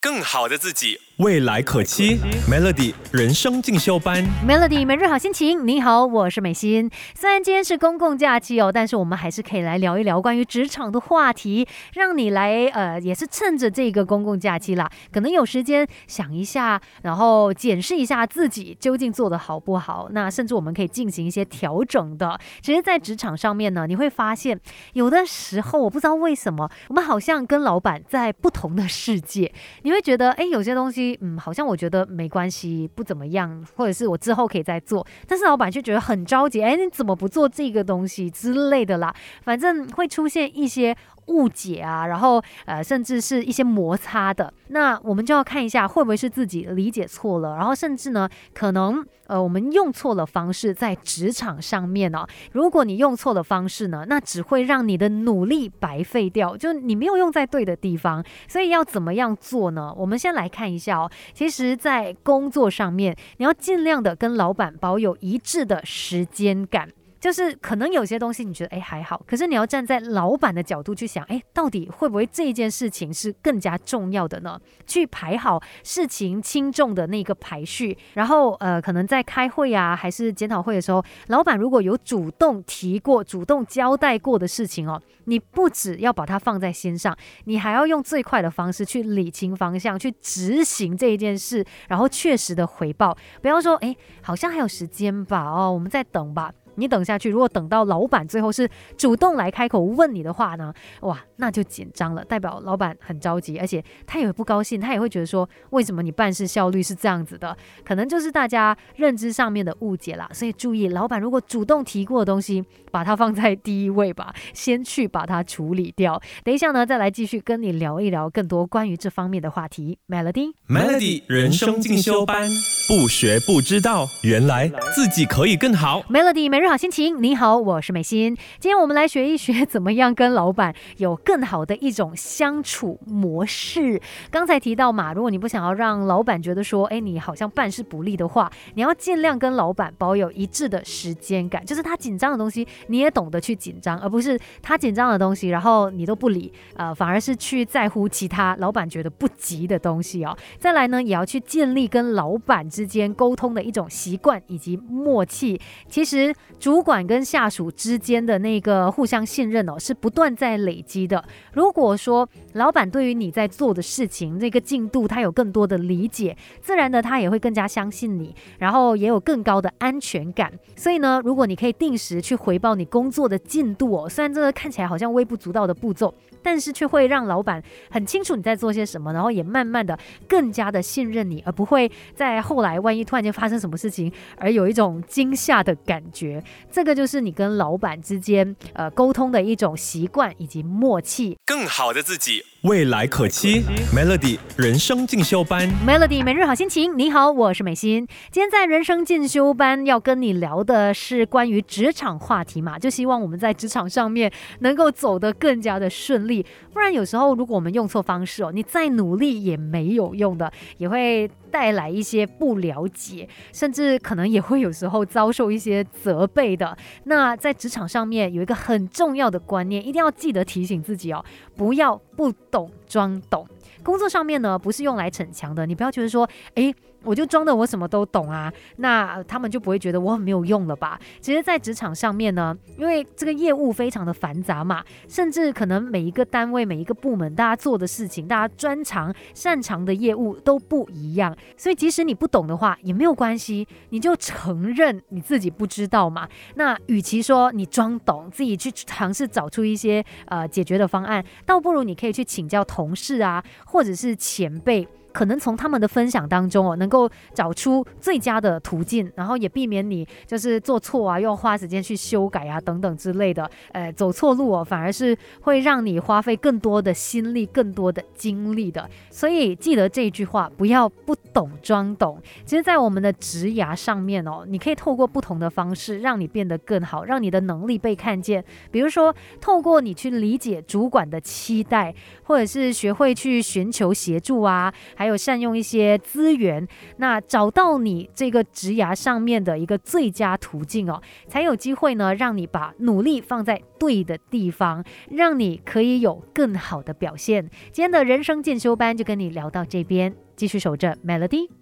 更好的自己，未来可期。Melody 人生进修班，Melody 每日好心情。你好，我是美心。虽然今天是公共假期哦，但是我们还是可以来聊一聊关于职场的话题，让你来呃，也是趁着这个公共假期啦，可能有时间想一下，然后检视一下自己究竟做的好不好。那甚至我们可以进行一些调整的。其实，在职场上面呢，你会发现有的时候，我不知道为什么，我们好像跟老板在不同的世界。你。会觉得，哎，有些东西，嗯，好像我觉得没关系，不怎么样，或者是我之后可以再做。但是老板却觉得很着急，哎，你怎么不做这个东西之类的啦？反正会出现一些。误解啊，然后呃，甚至是一些摩擦的，那我们就要看一下会不会是自己理解错了，然后甚至呢，可能呃，我们用错了方式在职场上面哦。如果你用错了方式呢，那只会让你的努力白费掉，就你没有用在对的地方。所以要怎么样做呢？我们先来看一下哦。其实，在工作上面，你要尽量的跟老板保有一致的时间感。就是可能有些东西你觉得哎还好，可是你要站在老板的角度去想，哎，到底会不会这件事情是更加重要的呢？去排好事情轻重的那个排序，然后呃，可能在开会啊还是检讨会的时候，老板如果有主动提过、主动交代过的事情哦，你不只要把它放在心上，你还要用最快的方式去理清方向，去执行这一件事，然后确实的回报，不要说哎，好像还有时间吧，哦，我们再等吧。你等下去，如果等到老板最后是主动来开口问你的话呢？哇，那就紧张了，代表老板很着急，而且他也不高兴，他也会觉得说，为什么你办事效率是这样子的？可能就是大家认知上面的误解啦。所以注意，老板如果主动提过的东西，把它放在第一位吧，先去把它处理掉。等一下呢，再来继续跟你聊一聊更多关于这方面的话题。Melody，Melody 人生进修班，不学不知道，原来自己可以更好。Melody 每日好心情，你好，我是美心。今天我们来学一学怎么样跟老板有更好的一种相处模式。刚才提到嘛，如果你不想要让老板觉得说，哎，你好像办事不利的话，你要尽量跟老板保有一致的时间感，就是他紧张的东西你也懂得去紧张，而不是他紧张的东西，然后你都不理，呃，反而是去在乎其他老板觉得不急的东西哦。再来呢，也要去建立跟老板之之间沟通的一种习惯以及默契。其实。主管跟下属之间的那个互相信任哦，是不断在累积的。如果说老板对于你在做的事情那个进度，他有更多的理解，自然的他也会更加相信你，然后也有更高的安全感。所以呢，如果你可以定时去回报你工作的进度哦，虽然这个看起来好像微不足道的步骤。但是却会让老板很清楚你在做些什么，然后也慢慢的更加的信任你，而不会在后来万一突然间发生什么事情而有一种惊吓的感觉。这个就是你跟老板之间呃沟通的一种习惯以及默契。更好的自己，未来可期。Melody 人生进修班，Melody 每日好心情。你好，我是美心。今天在人生进修班要跟你聊的是关于职场话题嘛，就希望我们在职场上面能够走得更加的顺利。不然有时候如果我们用错方式哦，你再努力也没有用的，也会带来一些不了解，甚至可能也会有时候遭受一些责备的。那在职场上面有一个很重要的观念，一定要记得提醒自己哦，不要不懂装懂。工作上面呢，不是用来逞强的，你不要觉得说，诶。我就装的我什么都懂啊，那他们就不会觉得我很没有用了吧？其实，在职场上面呢，因为这个业务非常的繁杂嘛，甚至可能每一个单位、每一个部门，大家做的事情、大家专长、擅长的业务都不一样，所以即使你不懂的话也没有关系，你就承认你自己不知道嘛。那与其说你装懂，自己去尝试找出一些呃解决的方案，倒不如你可以去请教同事啊，或者是前辈。可能从他们的分享当中哦，能够找出最佳的途径，然后也避免你就是做错啊，又花时间去修改啊等等之类的，呃，走错路哦，反而是会让你花费更多的心力、更多的精力的。所以记得这句话，不要不懂装懂。其实，在我们的职涯上面哦，你可以透过不同的方式，让你变得更好，让你的能力被看见。比如说，透过你去理解主管的期待，或者是学会去寻求协助啊。还有善用一些资源，那找到你这个职涯上面的一个最佳途径哦，才有机会呢，让你把努力放在对的地方，让你可以有更好的表现。今天的人生进修班就跟你聊到这边，继续守着 Melody。